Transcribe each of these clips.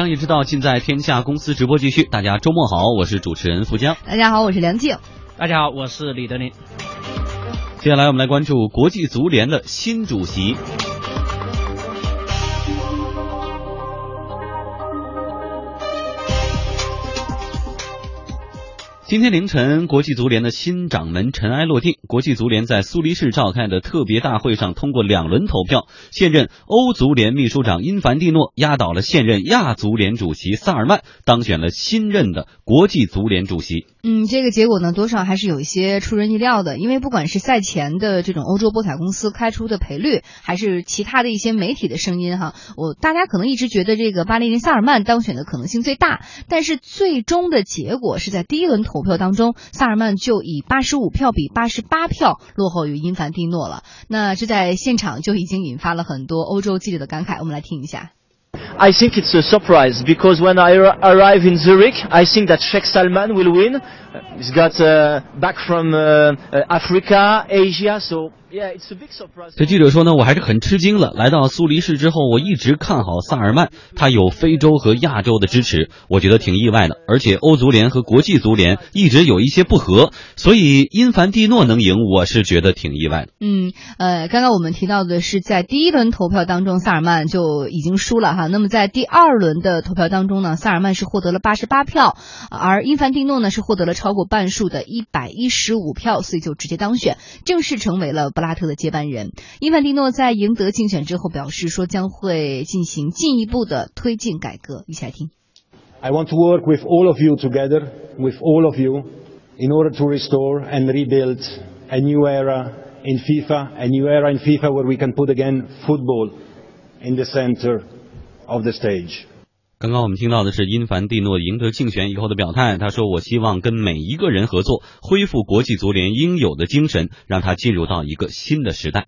商业之道尽在天下公司直播继续。大家周末好，我是主持人付江。大家好，我是梁静。大家好，我是李德林。接下来我们来关注国际足联的新主席。今天凌晨，国际足联的新掌门尘埃落定。国际足联在苏黎世召开的特别大会上，通过两轮投票，现任欧足联秘书长因凡蒂诺压倒了现任亚足联主席萨尔曼，当选了新任的国际足联主席。嗯，这个结果呢，多少还是有一些出人意料的，因为不管是赛前的这种欧洲博彩公司开出的赔率，还是其他的一些媒体的声音哈，我大家可能一直觉得这个巴黎林萨尔曼当选的可能性最大，但是最终的结果是在第一轮投。投票当中，萨尔曼就以八十五票比八十八票落后于英凡蒂诺了。那这在现场就已经引发了很多欧洲记者的感慨。我们来听一下。I think it's a surprise because when I arrive in Zurich, I think that Sheikh Salman will win. He's got back from Africa, Asia, so. 这记者说呢，我还是很吃惊了。来到苏黎世之后，我一直看好萨尔曼，他有非洲和亚洲的支持，我觉得挺意外的。而且欧足联和国际足联一直有一些不和，所以因凡蒂诺能赢，我是觉得挺意外的。嗯，呃，刚刚我们提到的是在第一轮投票当中，萨尔曼就已经输了哈。那么在第二轮的投票当中呢，萨尔曼是获得了八十八票，而因凡蒂诺呢是获得了超过半数的一百一十五票，所以就直接当选，正式成为了。布拉特的接班人伊凡蒂诺在赢得竞选之后表示说，将会进行进一步的推进改革。一起来听。I want to work with all of you together, with all of you, in order to restore and rebuild a new era in FIFA, a new era in FIFA where we can put again football in the center of the stage. 刚刚我们听到的是因凡蒂诺赢得竞选以后的表态，他说：“我希望跟每一个人合作，恢复国际足联应有的精神，让他进入到一个新的时代。”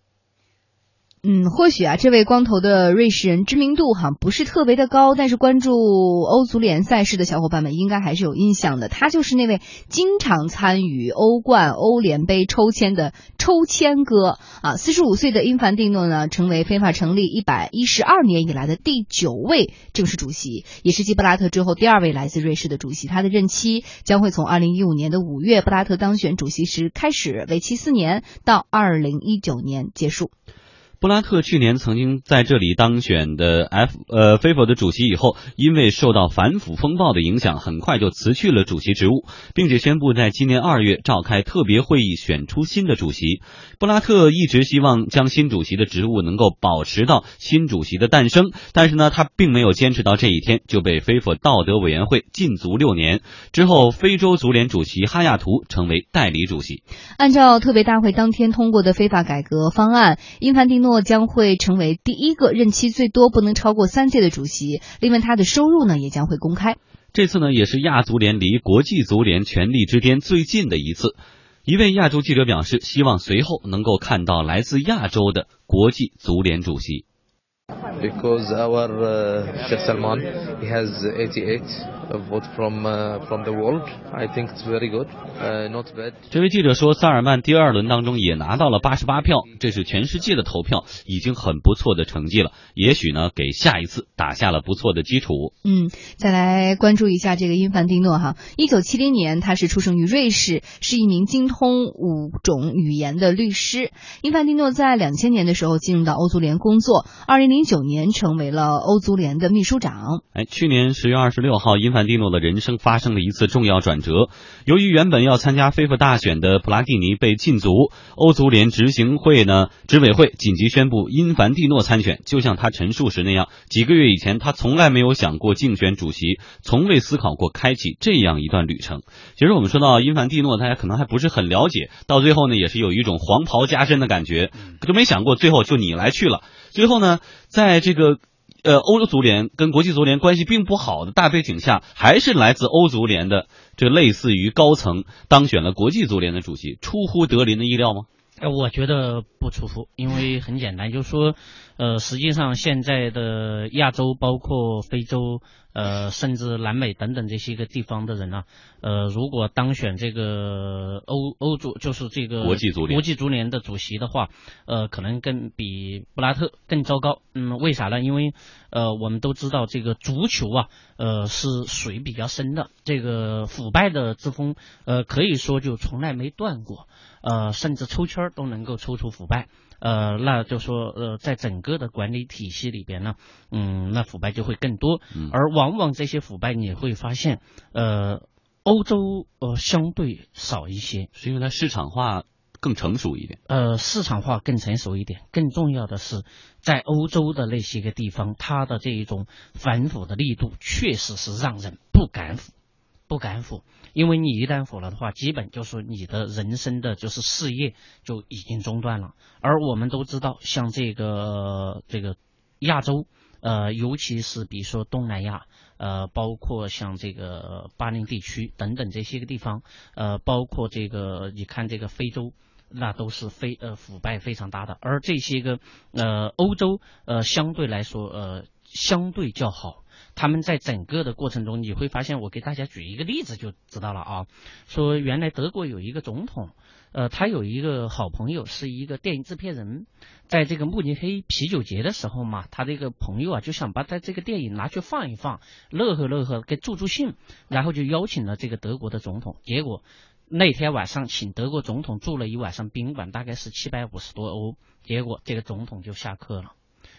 嗯，或许啊，这位光头的瑞士人知名度哈不是特别的高，但是关注欧足联赛事的小伙伴们应该还是有印象的。他就是那位经常参与欧冠、欧联杯抽签的抽签哥啊。四十五岁的因凡蒂诺呢，成为非法成立一百一十二年以来的第九位正式主席，也是继布拉特之后第二位来自瑞士的主席。他的任期将会从二零一五年的五月布拉特当选主席时开始，为期四年，到二零一九年结束。布拉特去年曾经在这里当选的 F 呃 FIFA 的主席以后，因为受到反腐风暴的影响，很快就辞去了主席职务，并且宣布在今年二月召开特别会议，选出新的主席。布拉特一直希望将新主席的职务能够保持到新主席的诞生，但是呢，他并没有坚持到这一天，就被 FIFA 道德委员会禁足六年。之后，非洲足联主席哈亚图成为代理主席。按照特别大会当天通过的非法改革方案，英凡蒂诺。将会成为第一个任期最多不能超过三届的主席。另外，他的收入呢也将会公开。这次呢，也是亚足联离国际足联权力之巅最近的一次。一位亚洲记者表示，希望随后能够看到来自亚洲的国际足联主席。Because our Sheikh Salman he has 88 vote from from the world, I think it's very good, not bad. 这位记者说，萨尔曼第二轮当中也拿到了八十八票，这是全世界的投票，已经很不错的成绩了。也许呢，给下一次打下了不错的基础。嗯，再来关注一下这个因凡蒂诺哈。一九七零年，他是出生于瑞士，是一名精通五种语言的律师。因凡蒂诺在两千年的时候进入到欧足联工作，二零零。九年成为了欧足联的秘书长。哎，去年十月二十六号，因凡蒂诺的人生发生了一次重要转折。由于原本要参加非法大选的普拉蒂尼被禁足，欧足联执行会呢执委会紧急宣布因凡蒂诺参选。就像他陈述时那样，几个月以前他从来没有想过竞选主席，从未思考过开启这样一段旅程。其实我们说到因凡蒂诺，大家可能还不是很了解，到最后呢也是有一种黄袍加身的感觉，都没想过最后就你来去了。最后呢，在这个呃欧洲足联跟国际足联关系并不好的大背景下，还是来自欧足联的这类似于高层当选了国际足联的主席，出乎德林的意料吗？呃，我觉得不出乎，因为很简单，就是说。呃，实际上现在的亚洲，包括非洲，呃，甚至南美等等这些个地方的人呢，呃，如果当选这个欧欧足就是这个国际足联国际足联的主席的话，呃，可能更比布拉特更糟糕。嗯，为啥呢？因为呃，我们都知道这个足球啊，呃，是水比较深的，这个腐败的之风，呃，可以说就从来没断过，呃，甚至抽签儿都能够抽出腐败。呃，那就说呃，在整个的管理体系里边呢，嗯，那腐败就会更多，嗯而往往这些腐败你会发现，呃，欧洲呃相对少一些，是因为它市场化更成熟一点。呃，市场化更成熟一点。更重要的是，在欧洲的那些个地方，它的这一种反腐的力度确实是让人不敢腐，不敢腐。因为你一旦腐了的话，基本就是你的人生的就是事业就已经中断了。而我们都知道，像这个这个亚洲，呃，尤其是比如说东南亚，呃，包括像这个巴林地区等等这些个地方，呃，包括这个你看这个非洲。那都是非呃腐败非常大的，而这些个呃欧洲呃相对来说呃相对较好，他们在整个的过程中你会发现，我给大家举一个例子就知道了啊，说原来德国有一个总统，呃他有一个好朋友是一个电影制片人，在这个慕尼黑啤酒节的时候嘛，他这个朋友啊就想把他这个电影拿去放一放，乐呵乐呵给助助兴，然后就邀请了这个德国的总统，结果。那天晚上请德国总统住了一晚上宾馆，大概是七百五十多欧，结果这个总统就下课了。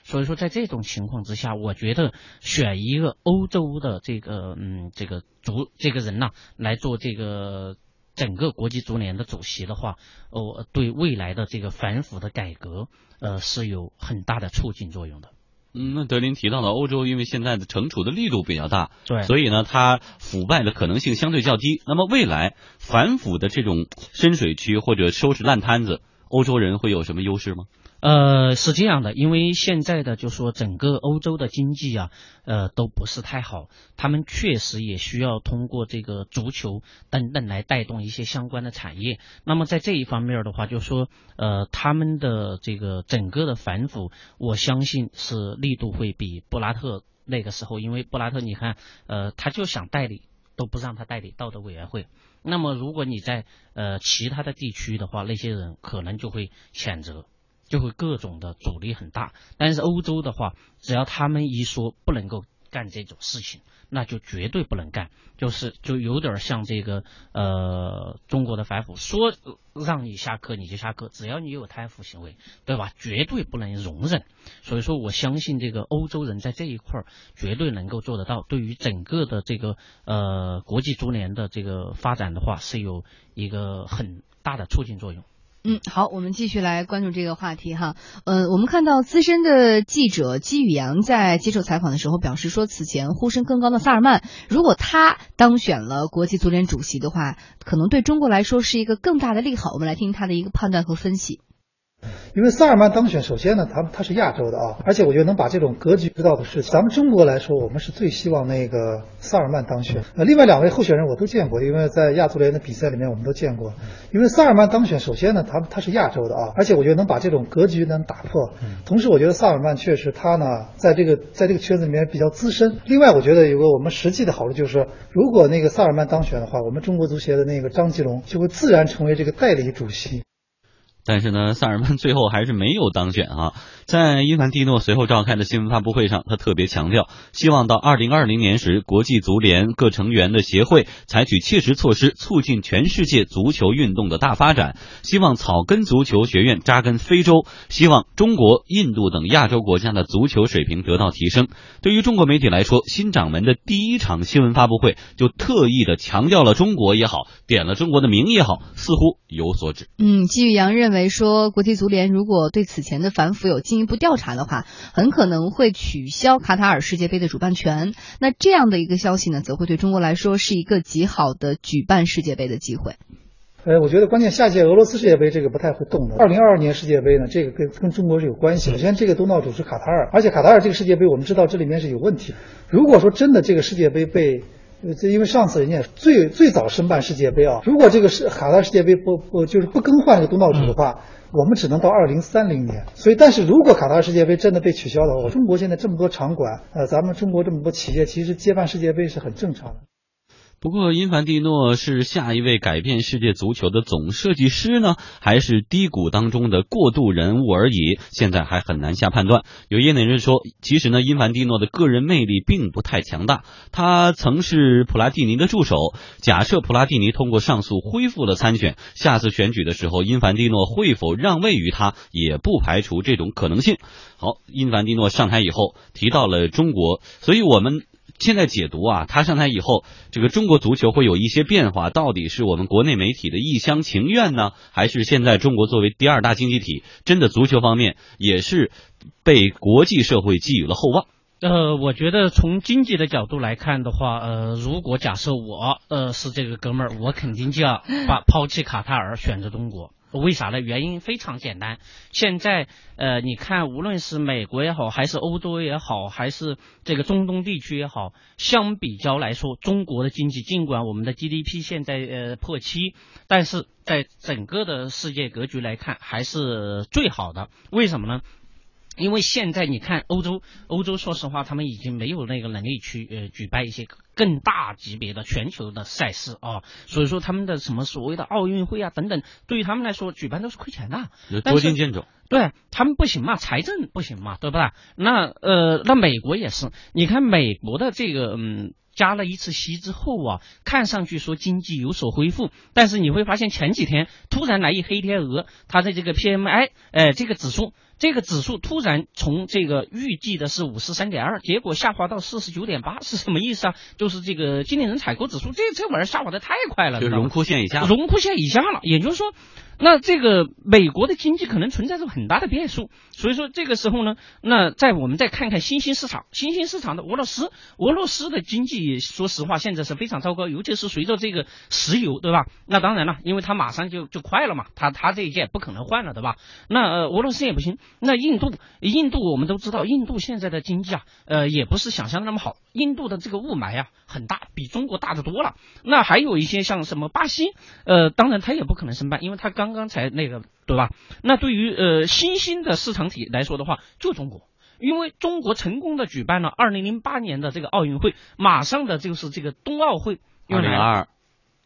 所以说，在这种情况之下，我觉得选一个欧洲的这个嗯这个足这个人呐、来做这个整个国际足联的主席的话，哦，对未来的这个反腐的改革，呃，是有很大的促进作用的。嗯，那德林提到了欧洲，因为现在的惩处的力度比较大，对所以呢，它腐败的可能性相对较低。那么未来反腐的这种深水区或者收拾烂摊子，欧洲人会有什么优势吗？呃，是这样的，因为现在的就说整个欧洲的经济啊，呃，都不是太好，他们确实也需要通过这个足球等等来带动一些相关的产业。那么在这一方面的话，就说呃，他们的这个整个的反腐，我相信是力度会比布拉特那个时候，因为布拉特你看，呃，他就想代理。都不让他代理道德委员会，那么如果你在呃其他的地区的话，那些人可能就会谴责，就会各种的阻力很大。但是欧洲的话，只要他们一说不能够干这种事情，那就绝对不能干，就是就有点像这个呃中国的反腐，说让你下课你就下课，只要你有贪腐行为，对吧？绝对不能容忍。所以说，我相信这个欧洲人在这一块儿绝对能够做得到，对于整个的这个呃国际足联的这个发展的话，是有一个很大的促进作用。嗯，好，我们继续来关注这个话题哈。呃，我们看到资深的记者姬宇阳在接受采访的时候表示说，此前呼声更高的萨尔曼，如果他当选了国际足联主席的话，可能对中国来说是一个更大的利好。我们来听他的一个判断和分析。因为萨尔曼当选，首先呢，他他是亚洲的啊，而且我觉得能把这种格局知道的事情，咱们中国来说，我们是最希望那个萨尔曼当选。呃，另外两位候选人我都见过，因为在亚足联的比赛里面我们都见过。因为萨尔曼当选，首先呢，他他是亚洲的啊，而且我觉得能把这种格局能打破。同时，我觉得萨尔曼确实他呢，在这个在这个圈子里面比较资深。另外，我觉得有个我们实际的好处就是说，如果那个萨尔曼当选的话，我们中国足协的那个张吉龙就会自然成为这个代理主席。但是呢，萨尔曼最后还是没有当选啊。在伊凡蒂诺随后召开的新闻发布会上，他特别强调，希望到二零二零年时，国际足联各成员的协会采取切实措施，促进全世界足球运动的大发展。希望草根足球学院扎根非洲，希望中国、印度等亚洲国家的足球水平得到提升。对于中国媒体来说，新掌门的第一场新闻发布会就特意的强调了中国也好，点了中国的名也好，似乎有所指。嗯，季宇阳认为说，国际足联如果对此前的反腐有一步调查的话，很可能会取消卡塔尔世界杯的主办权。那这样的一个消息呢，则会对中国来说是一个极好的举办世界杯的机会。呃，我觉得关键下届俄罗斯世界杯这个不太会动的。二零二二年世界杯呢，这个跟跟中国是有关系的。首先，这个东道主是卡塔尔，而且卡塔尔这个世界杯我们知道这里面是有问题。如果说真的这个世界杯被呃这因为上次人家最最早申办世界杯啊，如果这个是卡塔尔世界杯不不就是不更换这个东道主的话，我们只能到二零三零年。所以，但是如果卡塔尔世界杯真的被取消的话，中国现在这么多场馆，呃，咱们中国这么多企业，其实接办世界杯是很正常的。不过，因凡蒂诺是下一位改变世界足球的总设计师呢，还是低谷当中的过渡人物而已？现在还很难下判断。有业内人士说，其实呢，因凡蒂诺的个人魅力并不太强大。他曾是普拉蒂尼的助手。假设普拉蒂尼通过上诉恢复了参选，下次选举的时候，因凡蒂诺会否让位于他，也不排除这种可能性。好，因凡蒂诺上台以后提到了中国，所以我们。现在解读啊，他上台以后，这个中国足球会有一些变化，到底是我们国内媒体的一厢情愿呢，还是现在中国作为第二大经济体，真的足球方面也是被国际社会寄予了厚望？呃，我觉得从经济的角度来看的话，呃，如果假设我呃是这个哥们儿，我肯定就要把抛弃卡塔尔，选择中国。为啥呢？原因非常简单。现在，呃，你看，无论是美国也好，还是欧洲也好，还是这个中东地区也好，相比较来说，中国的经济尽管我们的 GDP 现在呃破七，但是在整个的世界格局来看，还是最好的。为什么呢？因为现在你看欧洲，欧洲说实话，他们已经没有那个能力去呃举办一些更大级别的全球的赛事啊，所以说他们的什么所谓的奥运会啊等等，对于他们来说举办都是亏钱的，捉襟见肘。对他们不行嘛，财政不行嘛，对不对？那呃，那美国也是，你看美国的这个嗯。加了一次息之后啊，看上去说经济有所恢复，但是你会发现前几天突然来一黑天鹅，它的这个 PMI，哎，这个指数，这个指数突然从这个预计的是五十三点二，结果下滑到四十九点八，是什么意思啊？就是这个经理人采购指数，这这玩意儿下滑的太快了，就荣枯线以下，荣枯线以下了，也就是说。那这个美国的经济可能存在着很大的变数，所以说这个时候呢，那在我们再看看新兴市场，新兴市场的俄罗斯，俄罗斯的经济说实话现在是非常糟糕，尤其是随着这个石油，对吧？那当然了，因为它马上就就快了嘛，它它这一届不可能换了，对吧？那呃俄罗斯也不行，那印度，印度我们都知道，印度现在的经济啊，呃也不是想象的那么好，印度的这个雾霾啊很大，比中国大得多了。那还有一些像什么巴西，呃当然它也不可能申办，因为它刚。刚才那个对吧？那对于呃新兴的市场体来说的话，就中国，因为中国成功的举办了二零零八年的这个奥运会，马上的就是这个冬奥会，二零二。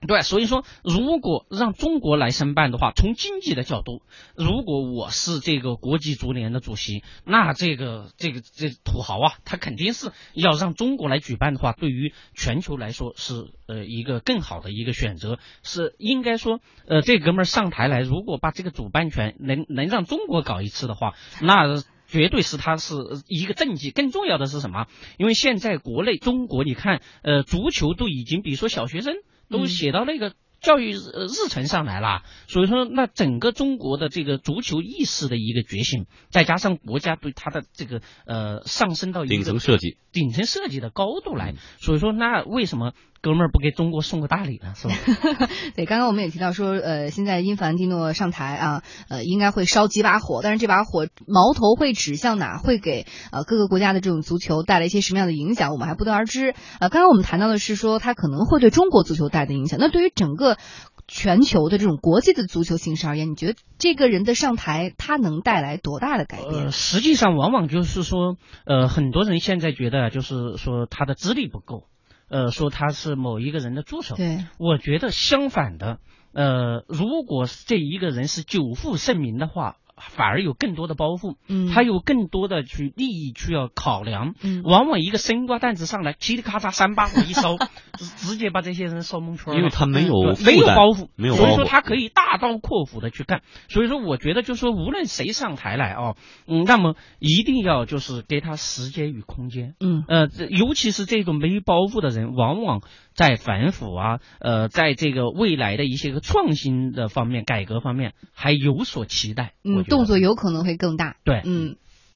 对，所以说，如果让中国来申办的话，从经济的角度，如果我是这个国际足联的主席，那这个这个这土豪啊，他肯定是要让中国来举办的话，对于全球来说是呃一个更好的一个选择，是应该说，呃，这哥们儿上台来，如果把这个主办权能能让中国搞一次的话，那绝对是他是一个政绩。更重要的是什么？因为现在国内中国，你看，呃，足球都已经，比如说小学生。都写到那个教育日程上来了，所以说那整个中国的这个足球意识的一个觉醒，再加上国家对它的这个呃上升到一个顶层设计、顶层设计的高度来，所以说那为什么？哥们儿不给中国送个大礼呢，是吧？对，刚刚我们也提到说，呃，现在因凡蒂诺上台啊，呃，应该会烧几把火，但是这把火矛头会指向哪，会给呃各个国家的这种足球带来一些什么样的影响，我们还不得而知。呃，刚刚我们谈到的是说，他可能会对中国足球带来的影响。那对于整个全球的这种国际的足球形势而言，你觉得这个人的上台，他能带来多大的改变？实际上，往往就是说，呃，很多人现在觉得，就是说他的资历不够。呃，说他是某一个人的助手，对，我觉得相反的，呃，如果这一个人是久负盛名的话。反而有更多的包袱，嗯，他有更多的去利益去要考量，嗯，往往一个生瓜蛋子上来，嘁里咔嚓三把火一烧，直直接把这些人烧蒙圈了。因为他没有没有包袱，没有，所以说他可以大刀阔斧的去干。所以说，我觉得就是说，无论谁上台来啊，嗯，那么一定要就是给他时间与空间，嗯，呃，尤其是这种没包袱的人，往往在反腐啊，呃，在这个未来的一些个创新的方面、改革方面还有所期待，嗯。动作有可能会更大。对，嗯。